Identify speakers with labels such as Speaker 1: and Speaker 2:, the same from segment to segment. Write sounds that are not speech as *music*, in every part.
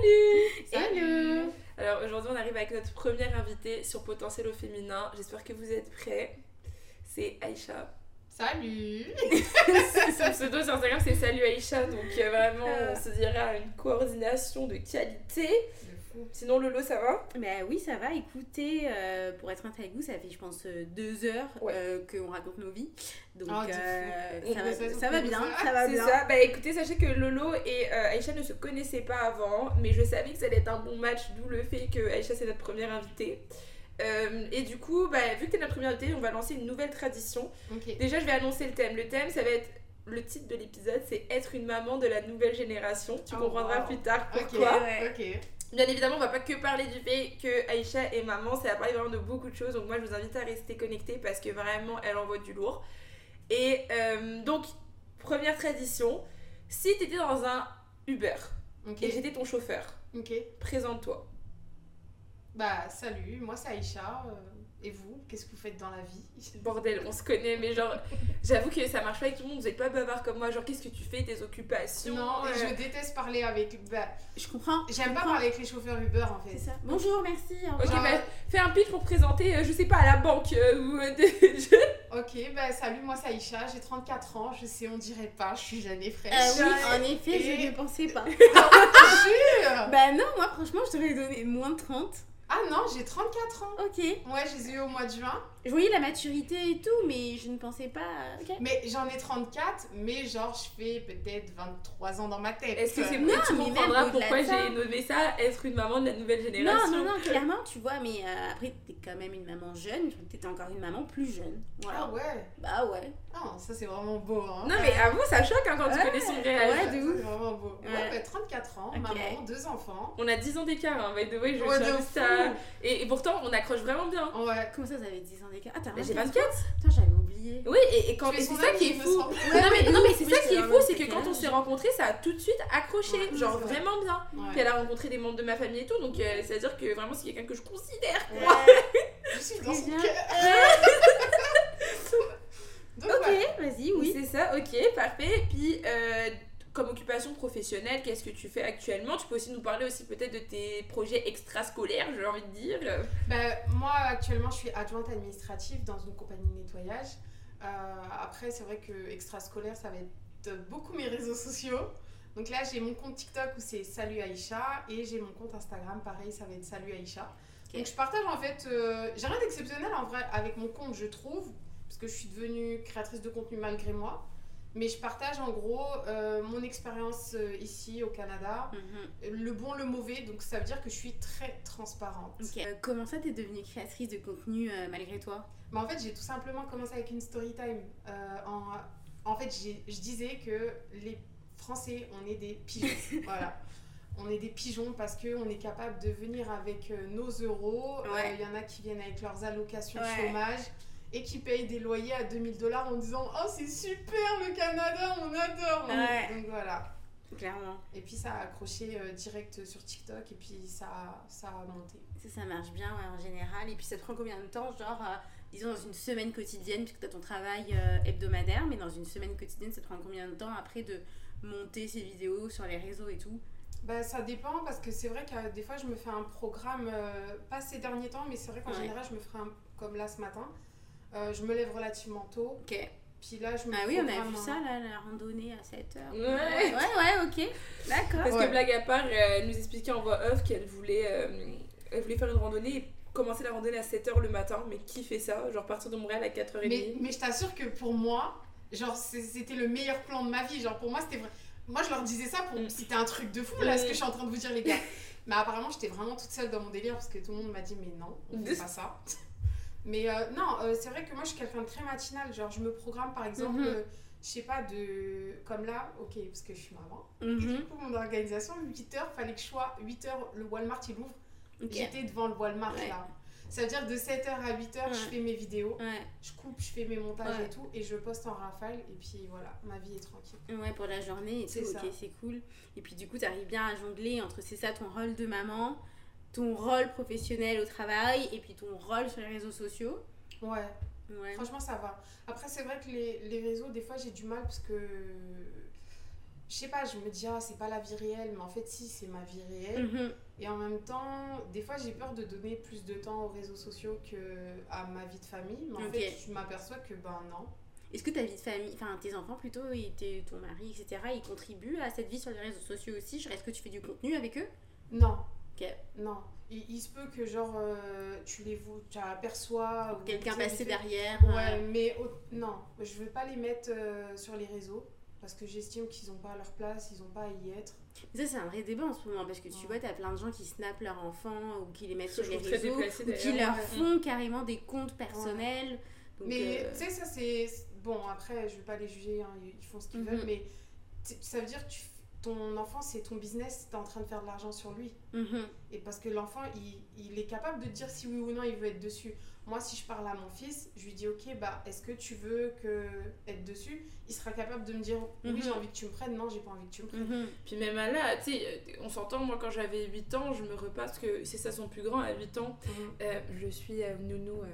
Speaker 1: Salut
Speaker 2: Salut
Speaker 1: Alors aujourd'hui on arrive avec notre première invitée sur Potentiel au féminin. J'espère que vous êtes prêts. C'est Aïcha.
Speaker 2: Salut *laughs*
Speaker 1: Son pseudo sur Instagram c'est Salut Aïcha, donc euh, vraiment on se dira une coordination de qualité. Sinon Lolo ça va?
Speaker 3: Bah oui, ça va. Écoutez, euh, pour être honnête avec vous, ça fait je pense euh, deux heures
Speaker 1: Ouais.
Speaker 3: euh, qu'on raconte nos vies. Donc
Speaker 2: Ah,
Speaker 3: euh, ça, va,
Speaker 2: ça,
Speaker 3: ça va bien,
Speaker 2: ça.
Speaker 3: va
Speaker 1: C'est
Speaker 3: bien.
Speaker 1: ça. Bah écoutez, sachez que Lolo et euh, Aïcha ne se connaissaient pas avant, mais je savais que ça allait être un bon match, d'où le fait que Aïcha c'est notre première invitée. Euh, et du coup, bah, vu que t'es notre première invitée, on va lancer une nouvelle tradition.
Speaker 2: Ok.
Speaker 1: Déjà, je vais annoncer le thème. Le thème, ça va être le titre de l'épisode, c'est être une maman de la nouvelle génération. Tu
Speaker 2: Oh,
Speaker 1: comprendras
Speaker 2: wow.
Speaker 1: plus tard
Speaker 2: Ok,
Speaker 1: pourquoi.
Speaker 3: Ouais.
Speaker 2: ok.
Speaker 1: Bien évidemment, on va pas que parler du fait que Aïcha est maman, ça va parler vraiment de beaucoup de choses. Donc moi, je vous invite à rester connectés parce que vraiment, elle envoie du lourd. Et euh, donc, première tradition, si t'étais dans un Uber et j'étais ton chauffeur, présente-toi.
Speaker 2: Bah, salut, moi c'est Aïcha. euh, et vous, qu'est-ce que vous faites dans la vie?
Speaker 1: Bordel, on se connaît, mais genre, j'avoue que ça marche pas avec tout le monde. Vous êtes pas bavard comme moi. Genre, qu'est-ce que tu fais, tes occupations?
Speaker 2: Non,
Speaker 1: euh,
Speaker 2: je déteste parler avec. Bah,
Speaker 3: Je comprends.
Speaker 2: J'aime pas parler avec les chauffeurs Uber en fait.
Speaker 3: C'est ça. Bonjour, merci.
Speaker 1: Ok,
Speaker 3: revoir.
Speaker 1: bah, fais un pitch pour présenter, euh, je sais pas, à la banque euh, ou euh, de- *laughs*
Speaker 2: Ok, bah salut, moi c'est Aïcha, j'ai 34 ans, je sais, on dirait pas, je suis jeune et fraîche.
Speaker 3: Euh, oui, en effet,
Speaker 2: Et-
Speaker 3: je ne pensais pas.
Speaker 2: Jure
Speaker 3: bah non, moi franchement, je t'aurais donné moins de 30.
Speaker 2: Ah non, j'ai 34 ans.
Speaker 3: Ok.
Speaker 2: Ouais, je les ai eu au mois de juin.
Speaker 3: Je voyais la maturité et tout, mais je ne pensais pas.
Speaker 2: Mais j'en ai 34, mais genre je fais peut-être 23 ans dans ma tête.
Speaker 1: Est-ce que c'est
Speaker 3: Non,
Speaker 1: Tu
Speaker 3: mais
Speaker 1: comprendras pourquoi
Speaker 3: ça.
Speaker 1: j'ai nommé ça être une maman de la nouvelle
Speaker 3: Non,
Speaker 1: génération.
Speaker 3: non, non, clairement, tu vois, mais euh, après, t'es quand même une maman jeune, t'étais encore une maman plus jeune. Voilà.
Speaker 2: Ah ouais
Speaker 3: Bah ouais.
Speaker 2: Ah, ça c'est vraiment beau. Hein.
Speaker 1: Non, mais avoue, ça choque hein, quand tu connais son âge.
Speaker 3: ouais,
Speaker 2: Ça,
Speaker 3: de
Speaker 2: c'est
Speaker 3: ouf.
Speaker 2: vraiment beau. Ouais,
Speaker 3: Ouais.
Speaker 2: bah, 34 ans, maman, deux enfants.
Speaker 1: On a 10 ans d'écart, hein, by the way, je
Speaker 2: Ouais, de
Speaker 1: à- Et, et pourtant, on accroche vraiment bien.
Speaker 2: Ouais.
Speaker 3: Comment ça, vous avez 10 ans d'écart Ah, t'as
Speaker 1: Mais J'ai
Speaker 3: 24
Speaker 1: 24
Speaker 3: Putain, j'avais oublié.
Speaker 1: Oui, et, et quand c'est ça qui est fou. non, mais, non, mais c'est
Speaker 3: Oui,
Speaker 1: ça qui est fou, c'est que quand on s'est rencontrés, ça a tout de suite accroché.
Speaker 2: Ouais,
Speaker 1: genre vraiment bien.
Speaker 2: Ouais.
Speaker 1: Puis elle a rencontré des membres de ma famille et tout, donc euh, c'est-à-dire que vraiment c'est quelqu'un que je considère. *laughs*
Speaker 2: Je suis dans son cœur. *laughs*
Speaker 3: Ok, vas-y, oui.
Speaker 1: C'est ça, ok, parfait. Puis euh, comme occupation professionnelle, qu'est-ce que tu fais actuellement? Tu peux aussi nous parler aussi peut-être de tes projets extrascolaires, j'ai envie de dire.
Speaker 2: Bah, moi, actuellement, je suis adjointe administrative dans une compagnie de nettoyage. Euh, après, c'est vrai que extrascolaire, ça va être beaucoup mes réseaux sociaux. Donc là, j'ai mon compte TikTok où c'est Salut Aïcha et j'ai mon compte Instagram, pareil, ça va être Salut Aïcha. Donc je partage en fait, euh, j'ai rien d'exceptionnel en vrai avec mon compte, je trouve, parce que je suis devenue créatrice de contenu malgré moi. Mais je partage en gros euh, mon expérience euh, ici au Canada,
Speaker 3: Mhm.
Speaker 2: le bon, le mauvais, donc ça veut dire que je suis très transparente.
Speaker 3: Euh, comment ça, t'es devenue créatrice de contenu euh, malgré toi?
Speaker 2: Mais en fait, j'ai tout simplement commencé avec une story time. Euh, en, en fait, j'ai- je disais que les Français, on est des pigeons. *laughs* voilà. On est des pigeons parce qu'on est capable de venir avec nos euros. Il
Speaker 3: Ouais.
Speaker 2: y en a qui viennent avec leurs allocations
Speaker 3: Ouais.
Speaker 2: chômage et qui payent des loyers à 2000 dollars en disant Oh, c'est super le Canada, on adore
Speaker 3: Ouais.
Speaker 2: Donc voilà.
Speaker 3: Clairement.
Speaker 2: Et puis ça a accroché euh, direct sur TikTok et puis ça, a- ça a monté.
Speaker 3: Ça, ça marche bien ouais, en général. Et puis ça te prend combien de temps Genre, euh, disons dans une semaine quotidienne, puisque tu as ton travail euh, hebdomadaire, mais dans une semaine quotidienne, ça te prend combien de temps après de monter ces vidéos sur les réseaux et tout?
Speaker 2: Bah, ça dépend parce que c'est vrai que des fois je me fais un programme, pas ces derniers temps, mais c'est vrai qu'en
Speaker 3: Ouais.
Speaker 2: général je me ferai un, comme là ce matin. Euh, je me lève relativement tôt,
Speaker 3: Ok.
Speaker 2: puis là je me
Speaker 3: Ah oui, on a vu ça, là, la randonnée à 7h.
Speaker 1: Ouais.
Speaker 3: Ouais, ouais, ok. D'accord.
Speaker 1: Parce
Speaker 2: Ouais.
Speaker 1: que blague à part, euh, elle nous expliquait en voix off qu'elle voulait, euh, elle voulait faire une randonnée et commencer la randonnée à 7h le matin. Mais qui fait ça? Genre partir de Montréal à 4h30
Speaker 2: Mais, mais je t'assure que pour moi, genre c'était le meilleur plan de ma vie. Genre pour moi c'était vrai. Moi je leur disais ça pour
Speaker 1: Mm.
Speaker 2: c'était un truc de fou là ce que je suis en train de vous dire les gars. *laughs* Mais apparemment j'étais vraiment toute seule dans mon délire parce que tout le monde m'a dit mais non, on fait pas ça. Mais euh, non, euh, c'est vrai que moi je suis quelqu'un de très matinal. Genre je me programme par exemple,
Speaker 3: Mhm.
Speaker 2: euh, je sais pas, de. Comme là, ok, parce que je suis maman.
Speaker 3: Mhm.
Speaker 2: Du coup, mon organisation, 8h, fallait que je sois 8h, le Walmart il ouvre. J'étais devant le Walmart
Speaker 3: Ouais.
Speaker 2: là. Ça veut dire de 7h à 8h, je fais mes vidéos,
Speaker 3: Ouais.
Speaker 2: je coupe, je fais mes montages
Speaker 3: Ouais.
Speaker 2: et tout, et je poste en rafale, et puis voilà, ma vie est tranquille.
Speaker 3: Ouais, pour la journée et tout,
Speaker 2: ça.
Speaker 3: ok, c'est cool. Et puis du coup, tu arrives bien à jongler entre, c'est ça, ton rôle de maman, ton rôle professionnel au travail, et puis ton rôle sur les réseaux sociaux.
Speaker 2: Ouais,
Speaker 3: Ouais.
Speaker 2: franchement, ça va. Après, c'est vrai que les, les réseaux, des fois, j'ai du mal parce que je sais pas, je me dis, ah, c'est pas la vie réelle, mais en fait, si, c'est ma vie réelle.
Speaker 3: Mhm.
Speaker 2: Et en même temps, des fois, j'ai peur de donner plus de temps aux réseaux sociaux que à ma vie de famille. Mais en fait, je m'aperçois que, ben non.
Speaker 3: Est-ce que ta vie de famille, enfin tes enfants plutôt, et tes- ton mari, etc., ils contribuent à cette vie sur les réseaux sociaux aussi? Est-ce que tu fais du contenu avec eux?
Speaker 2: Non.
Speaker 3: Ok.
Speaker 2: Non. Il, il se peut que, genre, euh, tu les vois, tu aperçois. ou
Speaker 3: Quelqu'un
Speaker 2: fait.
Speaker 3: derrière
Speaker 2: Ouais,
Speaker 3: euh,
Speaker 2: mais non, je veux pas les mettre euh, sur les réseaux. Parce que j'estime qu'ils n'ont pas leur place, ils n'ont pas à y être.
Speaker 3: Ça, c'est un vrai débat en ce moment parce que tu
Speaker 2: Ouais.
Speaker 3: vois, t'as plein de gens qui snappent leurs enfants ou qui les mettent sur les réseaux ou qui leur font carrément des comptes personnels. Donc,
Speaker 2: mais
Speaker 3: euh,
Speaker 2: tu sais, ça c'est. Bon, après, je vais pas les juger, hein, ils font ce qu'ils
Speaker 3: Mhm.
Speaker 2: veulent, mais ça veut dire que tu- ton enfant, c'est ton business, t'es en train de faire de l'argent sur lui.
Speaker 3: mhm.
Speaker 2: Et parce que l'enfant, il, il est capable de dire si oui ou non il veut être dessus. Moi, si je parle à mon fils, je lui dis Ok, bah, est-ce que tu veux que être dessus? Il sera capable de me dire Oui,
Speaker 3: Mhm.
Speaker 2: j'ai envie que tu me prennes, non, j'ai pas envie que tu me prennes.
Speaker 3: Mhm.
Speaker 1: Puis même à là, tu sais, euh, on s'entend, moi quand j'avais 8 ans, je me repasse que c'est ça son plus grand à 8 ans.
Speaker 2: Mhm.
Speaker 1: Euh, je suis euh, nounou euh,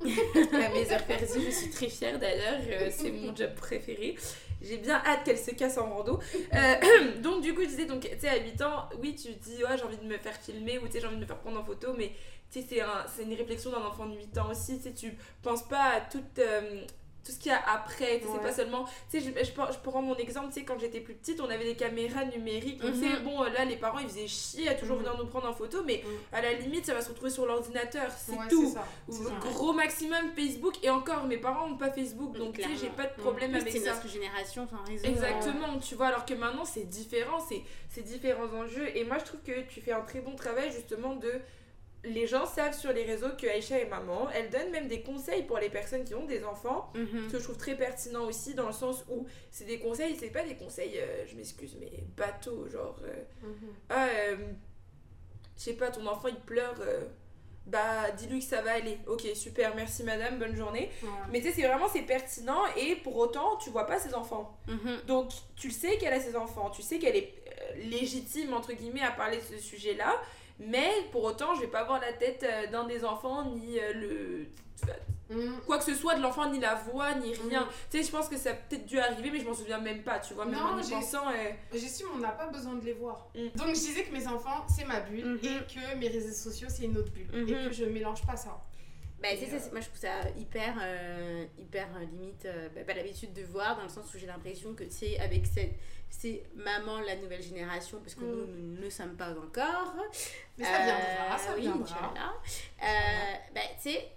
Speaker 1: *laughs* à mes heures perdues, je suis très fière d'ailleurs, euh, c'est mon job préféré. J'ai bien hâte qu'elle se casse en rando. *laughs* Euh, *clears throat* donc du coup, je disais, donc, tu sais, à 8 ans, oui, tu te dis, ouais, j'ai envie de me faire filmer ou tu sais, j'ai envie de me faire prendre en photo, mais tu sais, c'est un, c'est une réflexion d'un enfant de 8 ans aussi, tu sais, tu penses pas à toute... euh, tout ce qu'il y a après, c'est pas seulement. Tu sais, je, je, prends- je prends mon exemple, tu sais, quand j'étais plus petite, on avait des caméras numériques. Donc, tu sais,
Speaker 3: Mhm.
Speaker 1: bon, là, les parents, ils faisaient chier à toujours
Speaker 2: Mhm.
Speaker 1: venir nous prendre en photo, mais
Speaker 2: Mhm.
Speaker 1: à la limite, ça va se retrouver sur l'ordinateur, c'est
Speaker 2: Ouais,
Speaker 1: tout.
Speaker 2: ça.
Speaker 1: Ou
Speaker 2: c'est ça.
Speaker 1: gros maximum Facebook, et encore, mes parents n'ont pas Facebook,
Speaker 3: Mm,
Speaker 1: donc tu sais, j'ai pas de
Speaker 2: Mm.
Speaker 1: problème
Speaker 3: Oui,
Speaker 1: avec
Speaker 3: c'est
Speaker 1: ça.
Speaker 3: notre génération, enfin réseau.
Speaker 1: Exactement, tu vois, alors que maintenant c'est différent, c'est c'est différents enjeux. Et moi je trouve que tu fais un très bon travail justement de. Les gens savent sur les réseaux que Aïcha est maman. Elle donne même des conseils pour les personnes qui ont des enfants.
Speaker 3: mhm.
Speaker 1: Ce que je trouve très pertinent aussi, dans le sens où c'est des conseils, c'est pas des conseils, euh, je m'excuse, mais bateau, genre. euh, ah, euh, je sais pas, ton enfant il pleure. euh, bah, dis-lui que ça va aller. Ok, super, merci madame, bonne journée.
Speaker 2: Ouais.
Speaker 1: Mais tu sais, c'est vraiment c'est pertinent et pour autant, tu vois pas ses enfants.
Speaker 3: Mhm.
Speaker 1: Donc, tu le sais qu'elle a ses enfants, tu sais qu'elle est légitime, entre guillemets, à parler de ce sujet-là, mais pour autant, je vais pas voir la tête euh, d'un des enfants, ni euh, le.
Speaker 2: Mhm.
Speaker 1: quoi que ce soit de l'enfant, ni la voix, ni rien.
Speaker 2: Mhm.
Speaker 1: Tu sais, je pense que ça a peut-être dû arriver, mais je m'en souviens même pas, tu vois, même
Speaker 2: Non,
Speaker 1: en y
Speaker 2: j'ai-
Speaker 1: pensant. euh,
Speaker 2: J'estime on n'a pas besoin de les voir.
Speaker 1: Mm.
Speaker 2: Donc je disais que mes enfants, c'est ma bulle
Speaker 3: Mhm.
Speaker 2: et que mes réseaux sociaux, c'est une autre bulle. Et que je mélange pas ça.
Speaker 3: Bah, tu
Speaker 2: Et,
Speaker 3: ça,
Speaker 2: euh,
Speaker 3: c'est- moi je trouve ça hyper, euh, hyper euh, limite, euh, bah, pas l'habitude de voir, dans le sens où j'ai l'impression que tu sais, avec cette, c'est maman la nouvelle génération, parce que
Speaker 2: Mm.
Speaker 3: nous, nous ne sommes pas encore.
Speaker 2: Mais ça viendra, ça
Speaker 3: oui,
Speaker 2: viendra.
Speaker 3: Euh, bah, tu sais,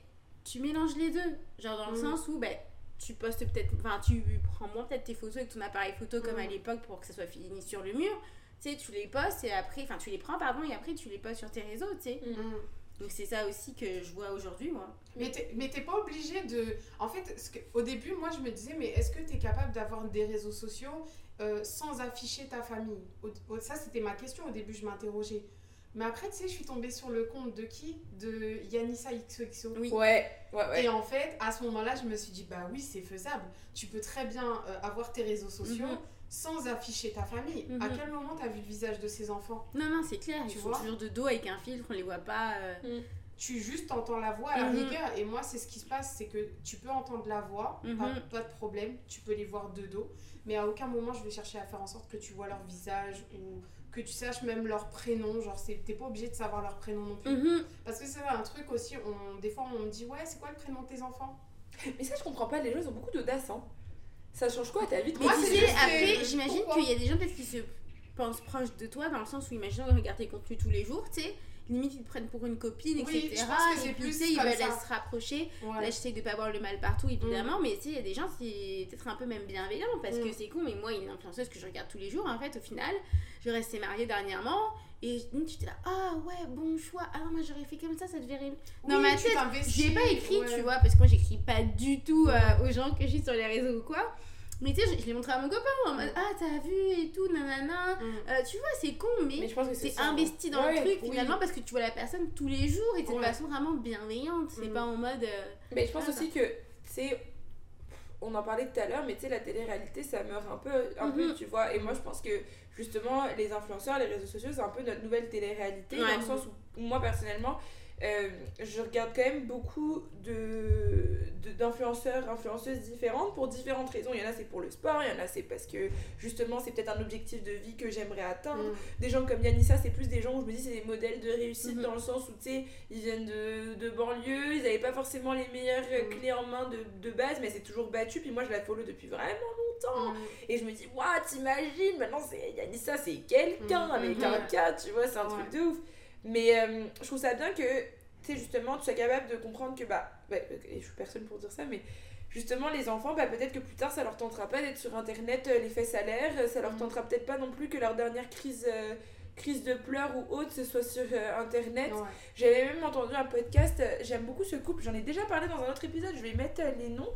Speaker 3: tu mélanges les deux. Genre dans le
Speaker 2: Mm.
Speaker 3: sens où bah, tu postes peut-être, enfin, tu prends moins peut-être tes photos avec ton appareil photo comme
Speaker 2: Mm.
Speaker 3: à l'époque pour que ça soit fini sur le mur. Tu sais, tu les postes et après, enfin, tu les prends, pardon, et après tu les postes sur tes réseaux, tu sais. Donc c'est ça aussi que je vois aujourd'hui, moi.
Speaker 2: Mais t'es mais t'es pas obligé de. En fait, ce que- au début, moi, je me disais, mais est-ce que t'es capable d'avoir des réseaux sociaux euh, sans afficher ta famille? Au- Ça, c'était ma question. Au début, je m'interrogeais. Mais après, tu sais, je suis tombée sur le compte de qui? De Yanissa XOXO.
Speaker 3: Oui.
Speaker 1: Ouais, ouais, ouais.
Speaker 2: Et en fait, à ce moment-là, je me suis dit, bah oui, c'est faisable. Tu peux très bien euh, avoir tes réseaux sociaux
Speaker 3: Mhm.
Speaker 2: Sans afficher ta famille.
Speaker 3: Mhm.
Speaker 2: À quel moment t'as vu le visage de ces enfants?
Speaker 3: Non, non, c'est clair, ils
Speaker 2: Tu
Speaker 3: sont
Speaker 2: vois?
Speaker 3: toujours de dos avec un filtre, on les voit pas. euh,
Speaker 2: Tu juste entends la voix à la
Speaker 3: Mhm.
Speaker 2: rigueur. Et moi, c'est ce qui se passe, c'est que tu peux entendre la voix,
Speaker 3: Mhm.
Speaker 2: pas, pas de problème. Tu peux les voir de dos. Mais à aucun moment, je vais chercher à faire en sorte que tu vois leur visage ou que tu saches même leur prénom. Genre, c'est- t'es pas obligé de savoir leur prénom non plus.
Speaker 3: mhm.
Speaker 2: Parce que c'est un truc aussi, on, des fois, on me dit, ouais, c'est quoi le prénom de tes enfants?
Speaker 1: Mais ça, je comprends pas, les gens ils ont beaucoup d'audace, hein. Ça change quoi ta vie de
Speaker 3: Mais
Speaker 2: Moi,
Speaker 3: tu
Speaker 2: c'est juste,
Speaker 3: après, j'imagine
Speaker 2: pourquoi
Speaker 3: qu'il y a des gens peut-être qui se pensent proches de toi, dans le sens où, imaginons, ils regardent tes contenus tous les jours, tu sais. Limite, ils te prennent pour une copine,
Speaker 2: Oui,
Speaker 3: etc. et puis,
Speaker 2: plus
Speaker 3: tu sais, ils veulent se rapprocher.
Speaker 2: Ouais.
Speaker 3: Là, j'essaie de pas voir le mal partout, évidemment, mais tu sais, il y a des gens, c'est peut-être un peu même bienveillant, parce que
Speaker 2: Mm.
Speaker 3: c'est con, mais moi, une influenceuse que je regarde tous les jours, en fait, au final, je restais mariée dernièrement, et tu étais là, ah ouais, bon choix, ah non, moi j'aurais fait comme ça, ça te verrait.
Speaker 2: Oui,
Speaker 3: Dans ma
Speaker 2: tu
Speaker 3: tête, l'ai pas écrit,
Speaker 2: ouais.
Speaker 3: tu vois, parce que moi j'écris pas du tout euh, aux gens que je suis sur les réseaux ou quoi. Mais tu sais, je, je l'ai montré à mon copain en mode Ah, t'as vu et tout, nanana.
Speaker 2: Mm.
Speaker 3: Euh, tu vois, c'est con, mais,
Speaker 1: Mais
Speaker 3: t'es
Speaker 1: hein.
Speaker 3: investi dans
Speaker 1: Ouais,
Speaker 3: le truc
Speaker 1: oui.
Speaker 3: finalement parce que tu vois la personne tous les jours et de
Speaker 2: Ouais.
Speaker 3: façon vraiment bienveillante. C'est
Speaker 2: Mm.
Speaker 3: pas en mode. euh,
Speaker 1: Mais je pense
Speaker 3: Ah,
Speaker 1: aussi que, tu sais, on en parlait tout à l'heure, mais tu sais, la télé-réalité, ça meurt un peu, un peu,
Speaker 3: Mhm.
Speaker 1: tu vois. Et moi, je pense que, justement, les influenceurs, les réseaux sociaux, c'est un peu notre nouvelle télé-réalité,
Speaker 3: Ouais.
Speaker 1: dans le sens où, moi, personnellement, euh, je regarde quand même beaucoup de- d'influenceurs, influenceuses différentes pour différentes raisons. Il y en a c'est pour le sport, il y en a c'est parce que justement c'est peut-être un objectif de vie que j'aimerais atteindre.
Speaker 2: Mm.
Speaker 1: Des gens comme Yanissa, c'est plus des gens où je me dis c'est des modèles de réussite
Speaker 3: Mhm.
Speaker 1: dans le sens où tu sais, ils viennent de, de banlieue, ils n'avaient pas forcément les meilleures
Speaker 2: Mhm.
Speaker 1: clés en main de, de base, mais c'est toujours battu. Puis moi je la follow depuis vraiment longtemps.
Speaker 2: Mm.
Speaker 1: Et je me dis, waouh, t'imagines, maintenant c'est Yanissa, c'est quelqu'un
Speaker 2: Mhm.
Speaker 1: avec un cas, tu vois, c'est un truc de ouf. Mais euh, je trouve ça bien que, tu sais, justement, tu sois capable de comprendre que, bah, et je suis personne pour dire ça, mais justement, les enfants, bah, peut-être que plus tard, ça leur tentera pas d'être sur internet, euh, les fesses à l'air, ça leur
Speaker 2: Mhm.
Speaker 1: tentera peut-être pas non plus que leur dernière crise. euh, crise de pleurs ou autre, ce soit sur euh, internet.
Speaker 2: Ouais.
Speaker 1: J'avais même entendu un podcast, euh, j'aime beaucoup ce couple, j'en ai déjà parlé dans un autre épisode, je vais mettre les noms.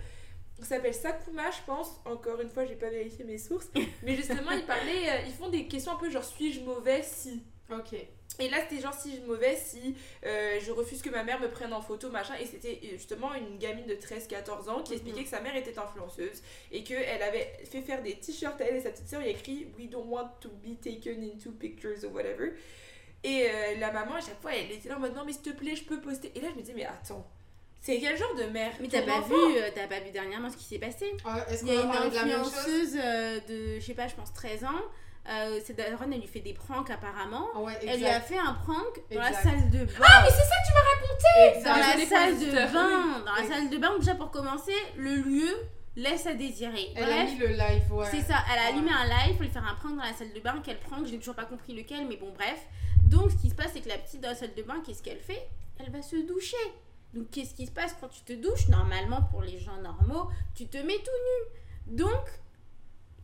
Speaker 1: Ça s'appelle Sakuma, je pense. Encore une fois, j'ai pas vérifié mes sources. *laughs* Mais justement, ils parlaient, ils font des questions un peu genre suis-je mauvais si?
Speaker 2: Ok.
Speaker 1: Et là, c'était genre si je mauvais, si euh, je refuse que ma mère me prenne en photo, machin. Et c'était euh, justement une gamine de 13-14 ans qui expliquait
Speaker 2: Mhm.
Speaker 1: que sa mère était influenceuse et qu'elle avait fait faire des t-shirts à elle et sa petite soeur. Il y a écrit We don't want to be taken into pictures or whatever. Et euh, la maman, à chaque fois, elle était là en mode non, mais s'il te plaît, je peux poster. Et là, je me disais, mais attends, c'est quel genre de mère
Speaker 3: Mais t'as pas, vu, t'as pas vu dernièrement ce qui s'est passé?
Speaker 2: Ah, Est-ce
Speaker 3: Il
Speaker 2: qu'on
Speaker 3: y a une
Speaker 2: parler de la même chose?
Speaker 3: influenceuse de, je sais pas, je pense 13 ans. Euh, cette daronne, elle lui fait des pranks apparemment.
Speaker 2: Ouais,
Speaker 3: Elle lui a fait un prank dans la salle de bain.
Speaker 1: Ah, mais c'est ça que tu m'as raconté
Speaker 3: dans la salle de bain, dans la
Speaker 2: Oui.
Speaker 3: salle de bain, déjà pour commencer, le lieu laisse à désirer.
Speaker 2: Elle a mis le live, ouais.
Speaker 3: c'est ça, elle a
Speaker 2: Ouais.
Speaker 3: allumé un live pour lui faire un prank dans la salle de bain. Quel prank Je n'ai toujours pas compris lequel, mais bon, bref. Donc, ce qui se passe, c'est que la petite dans la salle de bain, qu'est-ce qu'elle fait? Elle va se doucher. Donc, qu'est-ce qui se passe? Quand tu te douches Normalement, pour les gens normaux, tu te mets tout nu. Donc,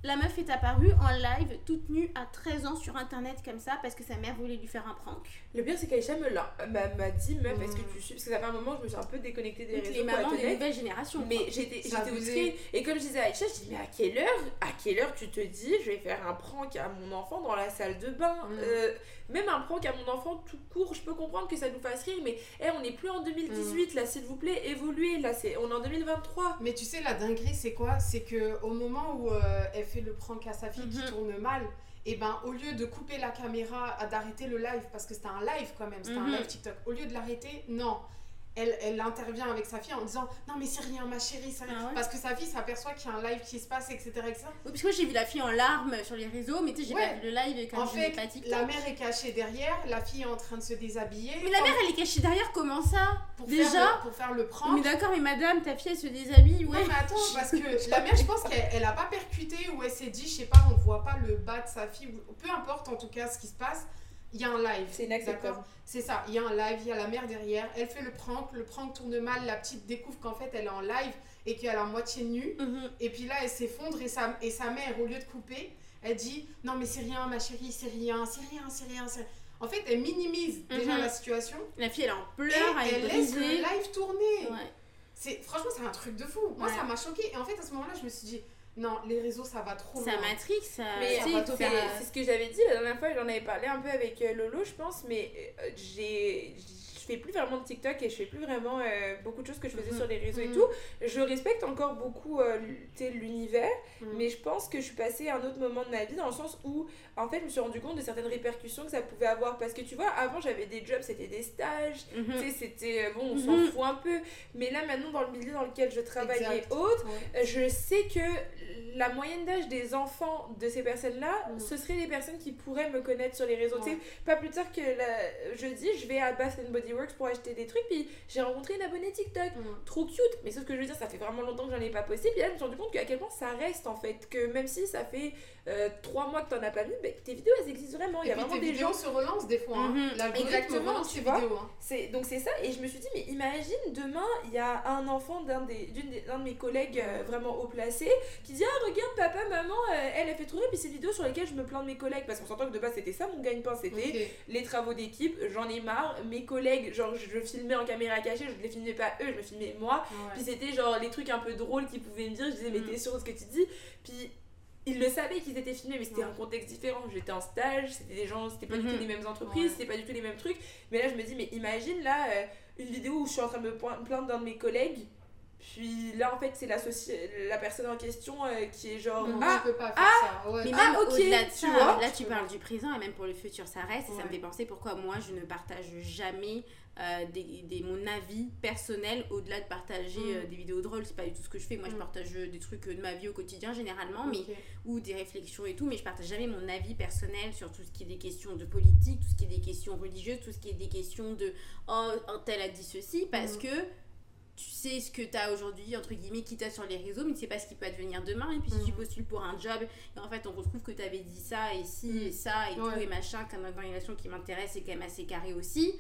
Speaker 3: la meuf est apparue en live, toute nue, à 13 ans sur internet, comme ça, parce que sa mère voulait lui faire un prank.
Speaker 1: Le pire, c'est qu'Aïcha me l'a m'a m'a dit, meuf, est-ce que tu suis Parce que ça fait un moment, je me suis un peu déconnectée des
Speaker 3: Donc,
Speaker 1: réseaux.
Speaker 3: les mamans des nouvelles générations.
Speaker 1: Mais j'étais outrée. Et comme je disais à Aïcha, je dis, mais à quelle heure À quelle heure tu te dis, je vais faire un prank à mon enfant dans la salle de bain
Speaker 2: Mm.
Speaker 1: Euh, Même un prank à mon enfant tout court, je peux comprendre que ça nous fasse rire, mais eh, on n'est plus en 2018, là, s'il vous plaît, évoluez, là, c'est on est en 2023.
Speaker 2: Mais tu sais, la dinguerie, c'est quoi? C'est que au moment où euh, elle fait le prank à sa fille qui
Speaker 3: Mhm.
Speaker 2: tourne mal, et ben au lieu de couper la caméra, à- d'arrêter le live, parce que c'était un live quand même, c'était
Speaker 3: Mhm.
Speaker 2: un live TikTok, au lieu de l'arrêter, non. Elle, elle intervient avec sa fille en disant Non, mais c'est rien, ma chérie, c'est rien.
Speaker 3: Ah ouais
Speaker 2: Parce que sa fille s'aperçoit qu'il y a un live qui se passe, etc. etc.
Speaker 3: Oui, parce que moi j'ai vu la fille en larmes sur les réseaux, mais tu sais, j'ai
Speaker 2: Ouais.
Speaker 3: pas vu le live comme
Speaker 2: En fait,
Speaker 3: pas
Speaker 2: la mère est cachée derrière, la fille est en train de se déshabiller.
Speaker 3: Mais la mère elle est cachée derrière, comment ça
Speaker 2: pour
Speaker 3: déjà
Speaker 2: faire le, pour faire le prank.
Speaker 3: Mais d'accord, mais madame, ta fille elle se déshabille, ouais.
Speaker 2: Non mais attends, *laughs* parce que la mère, je pense qu'elle elle a pas percuté ou elle s'est dit, je sais pas, on voit pas le bas de sa fille, peu importe en tout cas ce qui se passe, il y a un live.
Speaker 1: C'est inacceptable.
Speaker 2: D'accord C'est ça, il y a un live, il y a la mère derrière, elle fait le prank, le prank tourne mal, la petite découvre qu'en fait elle est en live et qu'elle est à moitié nue,
Speaker 3: Mhm.
Speaker 2: et puis là elle s'effondre et sa, et sa mère, au lieu de couper, elle dit, non mais c'est rien ma chérie, c'est rien, c'est rien, c'est rien, c'est. En fait, elle minimise déjà
Speaker 3: Mhm.
Speaker 2: la situation
Speaker 3: La fille elle en
Speaker 2: et
Speaker 3: pleurs, elle
Speaker 2: elle laisse le live tourner.
Speaker 3: Ouais.
Speaker 2: Franchement c'est un truc de fou. Moi
Speaker 3: Ouais.
Speaker 2: ça m'a choqué et en fait à ce moment-là je me suis dit non les réseaux ça va trop
Speaker 3: Ça
Speaker 2: loin.
Speaker 3: matrix, ça.
Speaker 1: Mais c'est ce que j'avais dit la dernière fois, j'en avais parlé un peu avec euh, Lolo, je pense, mais euh, j'ai. Fais plus vraiment de TikTok et je fais plus vraiment euh, beaucoup de choses que je faisais
Speaker 3: Mhm.
Speaker 1: sur les réseaux et
Speaker 2: Mhm.
Speaker 1: tout. Je respecte encore beaucoup euh, l'univers,
Speaker 2: Mhm.
Speaker 1: mais je pense que je suis passée à un autre moment de ma vie dans le sens où, en fait, je me suis rendu compte de certaines répercussions que ça pouvait avoir. Parce que tu vois, avant j'avais des jobs, c'était des stages,
Speaker 3: mhm.
Speaker 1: tu sais, c'était. euh, Bon, on s'en fout un peu, mais là maintenant, dans le milieu dans lequel je travaille et autres,
Speaker 2: Ouais.
Speaker 1: je sais que la moyenne d'âge des enfants de ces personnes-là,
Speaker 2: Mm.
Speaker 1: ce seraient des personnes qui pourraient me connaître sur les réseaux. Tu sais, pas plus tard que la... jeudi, je vais à Bath and Body Works pour acheter des trucs, puis j'ai rencontré une abonnée TikTok.
Speaker 2: Mhm.
Speaker 1: Trop cute, mais sauf que je veux dire, ça fait vraiment longtemps que j'en ai pas posté. Puis là, je me suis rendu compte qu'à quel point ça reste en fait. Que même si ça fait 3 mois que t'en as pas mis, bah, tes vidéos elles existent vraiment. Il y a
Speaker 2: puis
Speaker 1: vraiment
Speaker 2: tes
Speaker 1: des
Speaker 2: vidéos
Speaker 1: gens.
Speaker 2: se relancent des fois. hein.
Speaker 3: Mhm.
Speaker 2: L'algorithme
Speaker 1: Exactement, tu vois.
Speaker 2: vidéos. hein.
Speaker 1: Donc c'est ça, et je me suis dit, mais imagine demain, il y a un enfant d'un, des, des- de mes collègues euh, vraiment haut placé qui dit Ah, regarde, papa, maman, euh, elle a fait tourner, puis c'est vidéos sur lesquelles je me plains de mes collègues. Parce qu'on s'entend que de base, c'était ça mon gagne-pain, c'était les travaux d'équipe, j'en ai marre. Mes collègues, genre, je, filmais en caméra cachée, je ne les filmais pas eux, je me filmais moi. Puis c'était genre les trucs un peu drôles qu'ils pouvaient me dire, je disais, mais
Speaker 3: Mm.
Speaker 1: t'es sûr de ce que tu dis? Puis ils le savaient qu'ils étaient filmés, mais c'était
Speaker 2: Ouais.
Speaker 1: un contexte différent. J'étais en stage, c'était des gens, c'était pas du tout les mêmes entreprises,
Speaker 2: Ouais.
Speaker 1: c'était pas du tout les mêmes trucs. Mais là, je me dis, mais imagine là, euh, une vidéo où je suis en train de me plaindre d'un de mes collègues. Puis là, en fait, c'est la, personne en question euh, qui est genre.
Speaker 2: Non,
Speaker 1: Ah,
Speaker 2: tu peux pas faire
Speaker 1: ah,
Speaker 2: ça. Ouais.
Speaker 3: Mais
Speaker 1: Ah,
Speaker 3: même
Speaker 1: ok,
Speaker 3: au-delà de ça,
Speaker 1: vois.
Speaker 3: là tu parles du présent et même pour le futur ça reste et ça me fait penser pourquoi moi je ne partage jamais euh, des, des- mon avis personnel au-delà de partager
Speaker 2: Mm.
Speaker 3: euh, des vidéos drôles, c'est pas du tout ce que je fais. Moi je
Speaker 2: Mm.
Speaker 3: partage des trucs de ma vie au quotidien généralement, mais ou des réflexions et tout, mais je partage jamais mon avis personnel sur tout ce qui est des questions de politique, tout ce qui est des questions religieuses, tout ce qui est des questions de oh un tel a dit ceci parce
Speaker 2: Mhm.
Speaker 3: que tu sais ce que tu as aujourd'hui, entre guillemets, qui t'a sur les réseaux, mais tu sais pas ce qui peut advenir demain. Et puis si tu
Speaker 2: Mhm.
Speaker 3: postules pour un job, et en fait on retrouve que tu avais dit ça et ci
Speaker 2: Mhm.
Speaker 3: et ça et
Speaker 2: Ouais.
Speaker 3: tout et machin, comme relation qui m'intéresse et quand même assez carré aussi.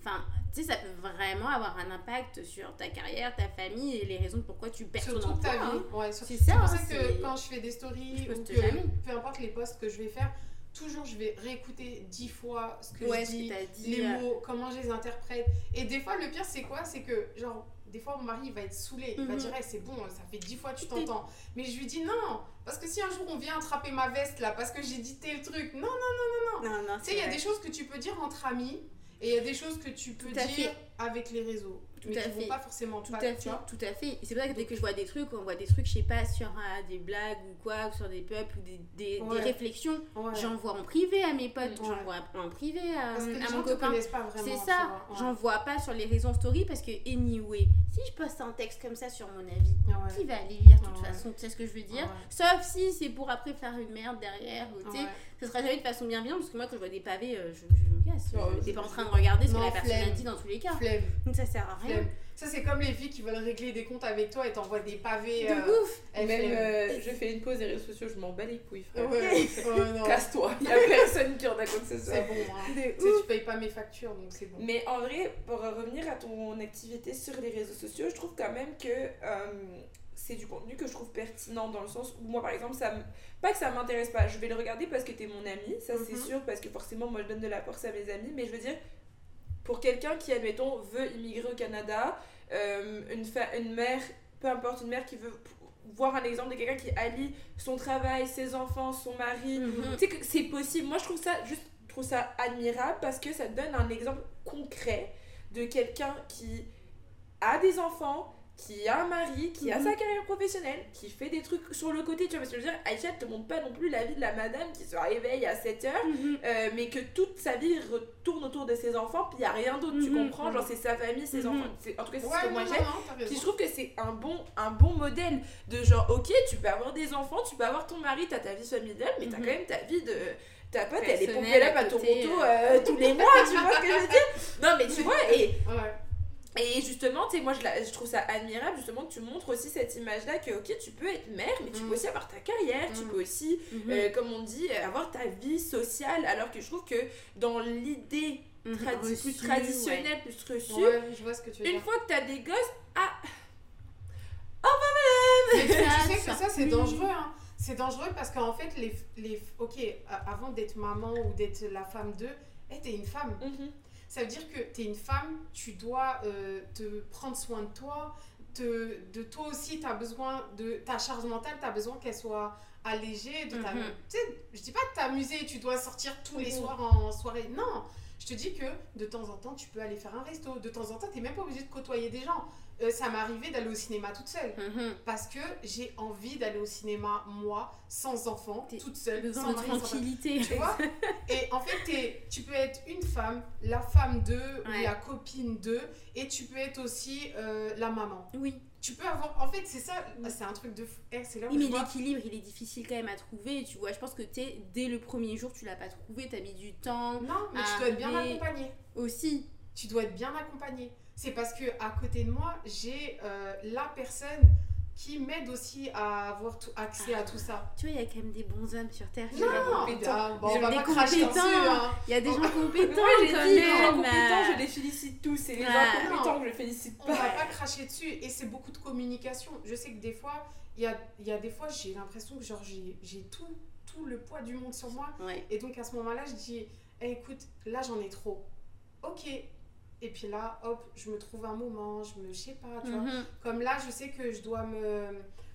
Speaker 3: Enfin, tu sais, ça peut vraiment avoir un impact sur ta carrière, ta famille et les raisons pourquoi tu perds
Speaker 2: Sur
Speaker 3: ton
Speaker 2: toute ta
Speaker 3: emploi,
Speaker 2: vie.
Speaker 3: hein.
Speaker 2: Ouais,
Speaker 3: C'est
Speaker 2: c'est
Speaker 3: ça,
Speaker 2: pour
Speaker 3: hein,
Speaker 2: ça que
Speaker 3: c'est-
Speaker 2: quand je fais des stories
Speaker 3: Je
Speaker 2: ou
Speaker 3: poste
Speaker 2: que
Speaker 3: jamais.
Speaker 2: peu importe les posts que je vais faire, toujours je vais réécouter dix fois ce que
Speaker 3: Ouais,
Speaker 2: je dis,
Speaker 3: dit.
Speaker 2: les
Speaker 3: euh,
Speaker 2: mots, comment je les interprète. Et des fois, le pire, c'est quoi? C'est que, genre, des fois, mon mari il va être saoulé. Il va
Speaker 3: Mhm.
Speaker 2: dire, Eh, c'est bon, ça fait dix fois que tu t'entends. Mais je lui dis, non, parce que si un jour on vient attraper ma veste là, parce que j'ai dit tel truc, non, non.
Speaker 3: Non, non,
Speaker 2: Tu sais, il y a des choses que tu peux dire entre amis. Et il y a des choses que tu peux dire
Speaker 3: fait.
Speaker 2: avec les réseaux.
Speaker 3: Tout
Speaker 2: mais
Speaker 3: à
Speaker 2: qui
Speaker 3: fait.
Speaker 2: vont pas forcément
Speaker 3: Tout
Speaker 2: pas,
Speaker 3: à
Speaker 2: tu
Speaker 3: fait,
Speaker 2: vois.
Speaker 3: tout à fait. Et c'est pour ça que dès que je vois des trucs, on voit des trucs, je sais pas, sur des blagues ou quoi, ou sur des peuples ou des, des,
Speaker 2: Ouais.
Speaker 3: des réflexions,
Speaker 2: Ouais.
Speaker 3: j'envoie en privé à mes potes,
Speaker 2: Ouais.
Speaker 3: j'envoie en privé à,
Speaker 2: Parce que les
Speaker 3: à
Speaker 2: gens
Speaker 3: mon copain. C'est ça,
Speaker 2: vois. Ouais.
Speaker 3: j'en vois pas sur les réseaux story parce que, anyway, si je poste un texte comme ça sur mon avis,
Speaker 2: Ouais.
Speaker 3: qui va aller lire de toute
Speaker 2: Ouais.
Speaker 3: façon, tu sais ce que je veux dire?
Speaker 2: Ouais.
Speaker 3: Sauf si c'est pour après faire une merde derrière, ou tu sais, ce sera jamais de façon bienveillante parce que moi quand je vois des pavés, euh, je, je casse.
Speaker 1: Non,
Speaker 3: T'es pas en train de regarder ce que la personne a dit dans tous les cas.
Speaker 2: Flemme.
Speaker 3: Donc ça sert à rien.
Speaker 2: Flemme. Ça, c'est comme les filles qui veulent régler des comptes avec toi et t'envoient des pavés.
Speaker 3: De
Speaker 2: euh,
Speaker 3: ouf
Speaker 1: Même euh, je fais une pause des réseaux sociaux, je m'en bats les couilles, frère.
Speaker 2: Ouais, ouais, non.
Speaker 1: Casse-toi, y a personne qui en a quoi que ce soit.
Speaker 2: C'est bon, hein.
Speaker 3: De
Speaker 2: Tu sais, tu payes pas mes factures, donc c'est bon.
Speaker 1: Mais en vrai, pour revenir à ton activité sur les réseaux sociaux, je trouve quand même que euh, c'est du contenu que je trouve pertinent dans le sens où moi par exemple, ça pas que ça m'intéresse pas, je vais le regarder parce que t'es mon ami, ça c'est
Speaker 2: Mhm.
Speaker 1: sûr, parce que forcément moi je donne de la force à mes amis, mais je veux dire, pour quelqu'un qui, admettons, veut immigrer au Canada, euh, une, fa- une mère, peu importe, une mère qui veut voir un exemple de quelqu'un qui allie son travail, ses enfants, son mari,
Speaker 3: Mhm.
Speaker 1: tu sais que c'est possible. Moi, je trouve ça juste je trouve ça admirable parce que ça donne un exemple concret de quelqu'un qui a des enfants, qui a un mari, qui a
Speaker 3: Mhm.
Speaker 1: sa carrière professionnelle, qui fait des trucs sur le côté. Tu vois, parce que je veux dire, Aïcha te montre pas non plus la vie de la madame qui se réveille à 7 heures,
Speaker 3: Mhm.
Speaker 1: euh, mais que toute sa vie retourne autour de ses enfants, puis il y a rien d'autre, tu
Speaker 3: Mhm.
Speaker 1: comprends? Genre, c'est sa famille, ses
Speaker 3: Mhm.
Speaker 1: enfants. En tout cas, c'est ce
Speaker 2: Ouais,
Speaker 1: que
Speaker 2: non,
Speaker 1: moi j'aime. Puis je trouve que c'est un bon, un bon modèle de genre, ok, tu peux avoir des enfants, tu peux avoir ton mari, t'as ta vie familiale, mais t'as quand même ta vie de. Ta pote, elle est pompée là
Speaker 3: à
Speaker 1: Toronto
Speaker 3: côté,
Speaker 1: euh, tous les mois, tu vois ce que je veux dire? Non, mais tu vois, et,
Speaker 2: Ouais.
Speaker 1: Et justement, tu sais, moi je, la- je trouve ça admirable justement que tu montres aussi cette image-là que, ok, tu peux être mère, mais tu peux aussi avoir ta carrière, tu
Speaker 2: Mhm.
Speaker 1: peux aussi,
Speaker 3: Mhm.
Speaker 1: euh, comme on dit, avoir ta vie sociale, alors que je trouve que dans l'idée tradi- plus traditionnelle, plus reçue,
Speaker 2: Ouais, je vois ce que tu veux
Speaker 1: une
Speaker 2: dire.
Speaker 1: fois que t'as des gosses, ah,
Speaker 2: Mais tu, tu *laughs*
Speaker 3: Ça,
Speaker 2: sais que
Speaker 3: ça.
Speaker 2: c'est
Speaker 3: Oui.
Speaker 2: dangereux. Hein. C'est dangereux parce qu'en fait, les, les, ok, avant d'être maman ou d'être la femme d'eux, hey, t'es une femme. Ça veut dire que t'es une femme, tu dois euh, te prendre soin de toi. Te, de toi aussi, t'as besoin de ta charge mentale, t'as besoin qu'elle soit allégée. De ta-. Tu sais, je dis pas de t'amuser, tu dois sortir tous les
Speaker 1: Mhm.
Speaker 2: soirs en soirée. Non, je te dis que de temps en temps, tu peux aller faire un resto. De temps en temps, t'es même pas obligé de côtoyer des gens. Euh, ça m'est arrivé d'aller au cinéma toute seule
Speaker 3: Mhm.
Speaker 2: parce que j'ai envie d'aller au cinéma, moi, sans enfant,
Speaker 3: T'es
Speaker 2: toute seule, sans
Speaker 3: tranquillité.
Speaker 2: tu vois *laughs* Et en fait, t'es- tu peux être une femme, la femme d'eux, ou la copine d'eux, et tu peux être aussi euh, la maman.
Speaker 3: Oui.
Speaker 2: Tu peux avoir. En fait, c'est ça, c'est un truc de fou. Eh, c'est là où
Speaker 3: Oui, mais l'équilibre, il est difficile quand même à trouver. Tu vois, je pense que t'es, dès le premier jour, tu l'as pas trouvé, t'as mis du temps
Speaker 2: Non, mais tu dois être bien accompagné.
Speaker 3: aussi.
Speaker 2: Tu dois être bien accompagné. C'est parce que à côté de moi, j'ai euh, la personne qui m'aide aussi à avoir tout- accès à tout ça.
Speaker 3: Tu vois, il y a quand même des bons hommes sur Terre.
Speaker 2: Non,
Speaker 1: compétents.
Speaker 2: ah, bon, on
Speaker 3: Des
Speaker 2: va pas cracher
Speaker 3: compétents.
Speaker 2: dessus. Hein.
Speaker 3: Il y a des gens *laughs* compétents
Speaker 1: Moi, j'ai dit les gens compétents, je les félicite tous. C'est les
Speaker 3: Ouais.
Speaker 1: incompétents que je félicite
Speaker 2: On
Speaker 1: pas.
Speaker 2: va pas *laughs* cracher dessus et c'est beaucoup de communication. Je sais que des fois, il y a, il y a des fois, j'ai l'impression que genre j'ai j'ai tout, tout le poids du monde sur moi.
Speaker 3: Ouais.
Speaker 2: Et donc à ce moment-là, je dis, Eh, écoute, là j'en ai trop. Ok. Et puis là, hop, je me trouve un moment, je me, je sais pas, tu vois.
Speaker 3: Mhm.
Speaker 2: Comme là, je sais que je dois me,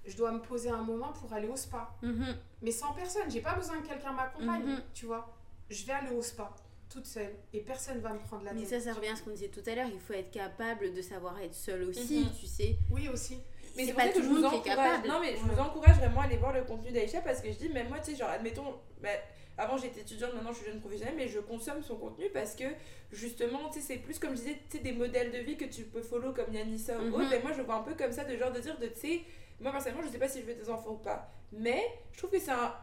Speaker 2: je dois me poser un moment pour aller au spa.
Speaker 3: Mhm.
Speaker 2: Mais sans personne, j'ai pas besoin que quelqu'un m'accompagne,
Speaker 3: Mhm.
Speaker 2: tu vois. Je vais aller au spa. toute seule et personne va me prendre la
Speaker 3: Mais
Speaker 2: tête.
Speaker 3: ça, ça revient à ce qu'on disait tout à l'heure. Il faut être capable de savoir être seul aussi, tu sais.
Speaker 2: Oui, aussi.
Speaker 1: Mais
Speaker 3: c'est pas
Speaker 1: pas
Speaker 3: tout le
Speaker 1: vous
Speaker 3: monde qui est capable.
Speaker 1: Non, mais je vous encourage vraiment à aller voir le contenu d'Aïcha parce que je dis, même moi, tu sais, genre, admettons, bah, avant j'étais étudiante, maintenant je suis jeune professionnelle, mais je consomme son contenu parce que justement, tu sais, c'est plus comme je disais, tu sais, des modèles de vie que tu peux follow comme Yanissa ou
Speaker 3: Mhm.
Speaker 1: autre. Et moi, je vois un peu comme ça, de genre de dire, de, tu sais, moi personnellement, je sais pas si je veux des enfants ou pas, mais je trouve que c'est un.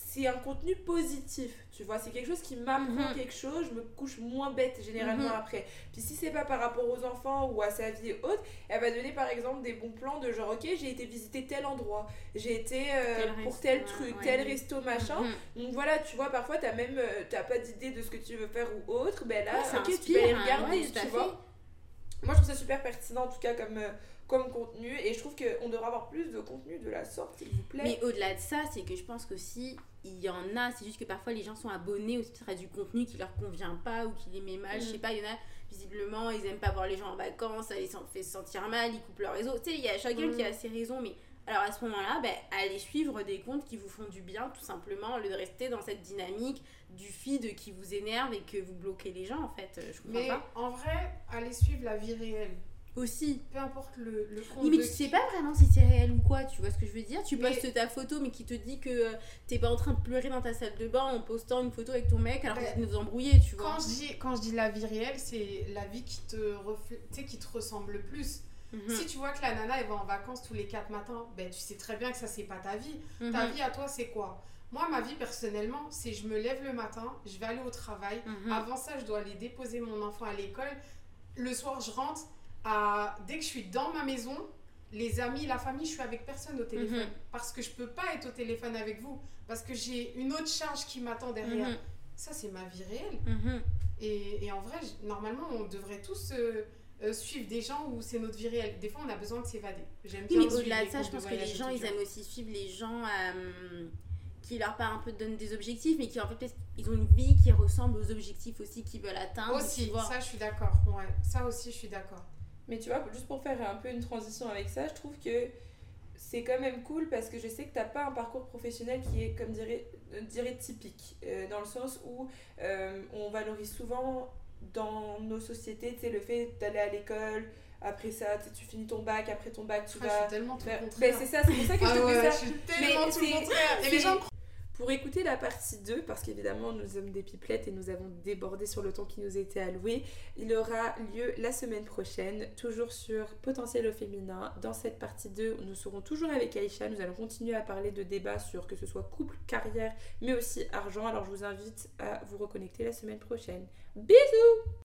Speaker 1: C'est un contenu positif, tu vois, c'est quelque chose qui m'apprend
Speaker 3: Mhm.
Speaker 1: quelque chose, je me couche moins bête généralement
Speaker 3: Mhm.
Speaker 1: après. Puis si c'est pas par rapport aux enfants ou à sa vie et autres, elle va donner par exemple des bons plans de genre ok j'ai été visiter tel endroit, j'ai été euh,
Speaker 3: Tel
Speaker 1: pour
Speaker 3: resto,
Speaker 1: tel truc,
Speaker 3: ouais.
Speaker 1: tel resto machin.
Speaker 3: Mhm.
Speaker 1: Donc voilà tu vois parfois t'as même euh, t'as pas d'idée de ce que tu veux faire ou autre, ben là
Speaker 3: Ouais,
Speaker 1: ok tu peux aller
Speaker 3: hein,
Speaker 1: regarder
Speaker 3: ouais,
Speaker 1: tu vois. Moi je trouve ça super pertinent en tout cas comme, euh, comme contenu et je trouve qu'on devrait avoir plus de contenu de la sorte s'il vous plaît.
Speaker 3: Mais au-delà de ça, c'est que je pense qu'aussi, il y en a, c'est juste que parfois les gens sont abonnés aussi peut-être à du contenu qui leur convient pas ou qui les met mal. Je
Speaker 1: Mm.
Speaker 3: sais pas, il y en a, visiblement, ils aiment pas voir les gens en vacances, ça les sen- fait se sentir mal, ils coupent leur réseau. Tu sais, il y a chacun
Speaker 1: Mm.
Speaker 3: qui a ses raisons, mais alors à ce moment-là, ben, allez suivre des comptes qui vous font du bien, tout simplement, au lieu de rester dans cette dynamique du feed qui vous énerve et que vous bloquez les gens, en fait. Euh, Je comprends
Speaker 2: Mais
Speaker 3: pas.
Speaker 2: en vrai, allez suivre la vie réelle.
Speaker 3: Aussi.
Speaker 2: Peu importe le, le compte
Speaker 3: Oui, mais
Speaker 2: de
Speaker 3: tu
Speaker 2: qui.
Speaker 3: sais pas vraiment si c'est réel ou quoi, tu vois ce que je veux dire? Tu
Speaker 2: Mais-
Speaker 3: postes ta photo, mais qui te dit que euh, t'es pas en train de pleurer dans ta salle de bain en postant une photo avec ton mec alors que
Speaker 2: Ouais.
Speaker 3: vous vous embrouiller, tu vois.
Speaker 2: Quand je, dis, quand je dis la vie réelle, c'est la vie qui te, qui te ressemble le plus.
Speaker 3: Mhm.
Speaker 2: Si tu vois que la nana elle va en vacances tous les 4 matins, ben, tu sais très bien que ça c'est pas ta vie.
Speaker 3: Mhm.
Speaker 2: Ta vie à toi c'est quoi? Moi ma vie personnellement c'est je me lève le matin, je vais aller au travail.
Speaker 3: Mhm.
Speaker 2: Avant ça je dois aller déposer mon enfant à l'école. Le soir je rentre. À... Dès que je suis dans ma maison, les amis, la famille, je suis avec personne au téléphone.
Speaker 3: Mhm.
Speaker 2: Parce que je peux pas être au téléphone avec vous. Parce que j'ai une autre charge qui m'attend derrière.
Speaker 3: Mhm.
Speaker 2: Ça c'est ma vie réelle.
Speaker 3: Mhm.
Speaker 2: Et, et en vrai, normalement, on devrait tous euh, euh, suivre des gens où c'est notre vie réelle. Des fois, on a besoin de s'évader. J'aime
Speaker 3: Oui, mais au-delà de ça, je pense que les gens, ils aiment aussi suivre les gens euh, qui leur parlent un peu, donnent des objectifs, mais qui en fait, ils ont une vie qui ressemble aux objectifs aussi qu'ils veulent atteindre.
Speaker 2: Aussi, ça, je suis d'accord. Ouais, ça aussi, je suis d'accord.
Speaker 1: Mais tu vois, juste pour faire un peu une transition avec ça, je trouve que c'est quand même cool parce que je sais que t'as pas un parcours professionnel qui est, comme dirait, euh, dirais, typique. euh, dans le sens où euh, on valorise souvent dans nos sociétés, tu sais, le fait d'aller à l'école, après ça, tu finis ton bac, après ton bac, tu
Speaker 2: Ah, je
Speaker 1: vas
Speaker 2: suis tellement tout
Speaker 1: faire... Ben, c'est ça, c'est pour ça que je
Speaker 2: Ah
Speaker 1: te
Speaker 2: ouais,
Speaker 1: fais
Speaker 2: je
Speaker 1: ça.
Speaker 2: suis
Speaker 1: Mais
Speaker 2: tellement tout le contraire. Et les gens
Speaker 1: Pour écouter la partie 2, parce qu'évidemment nous sommes des pipelettes et nous avons débordé sur le temps qui nous était alloué, il aura lieu la semaine prochaine, toujours sur Potentiel au féminin. Dans cette partie 2, nous serons toujours avec Aïcha, nous allons continuer à parler de débats sur que ce soit couple, carrière, mais aussi argent. Alors je vous invite à vous reconnecter la semaine prochaine. Bisous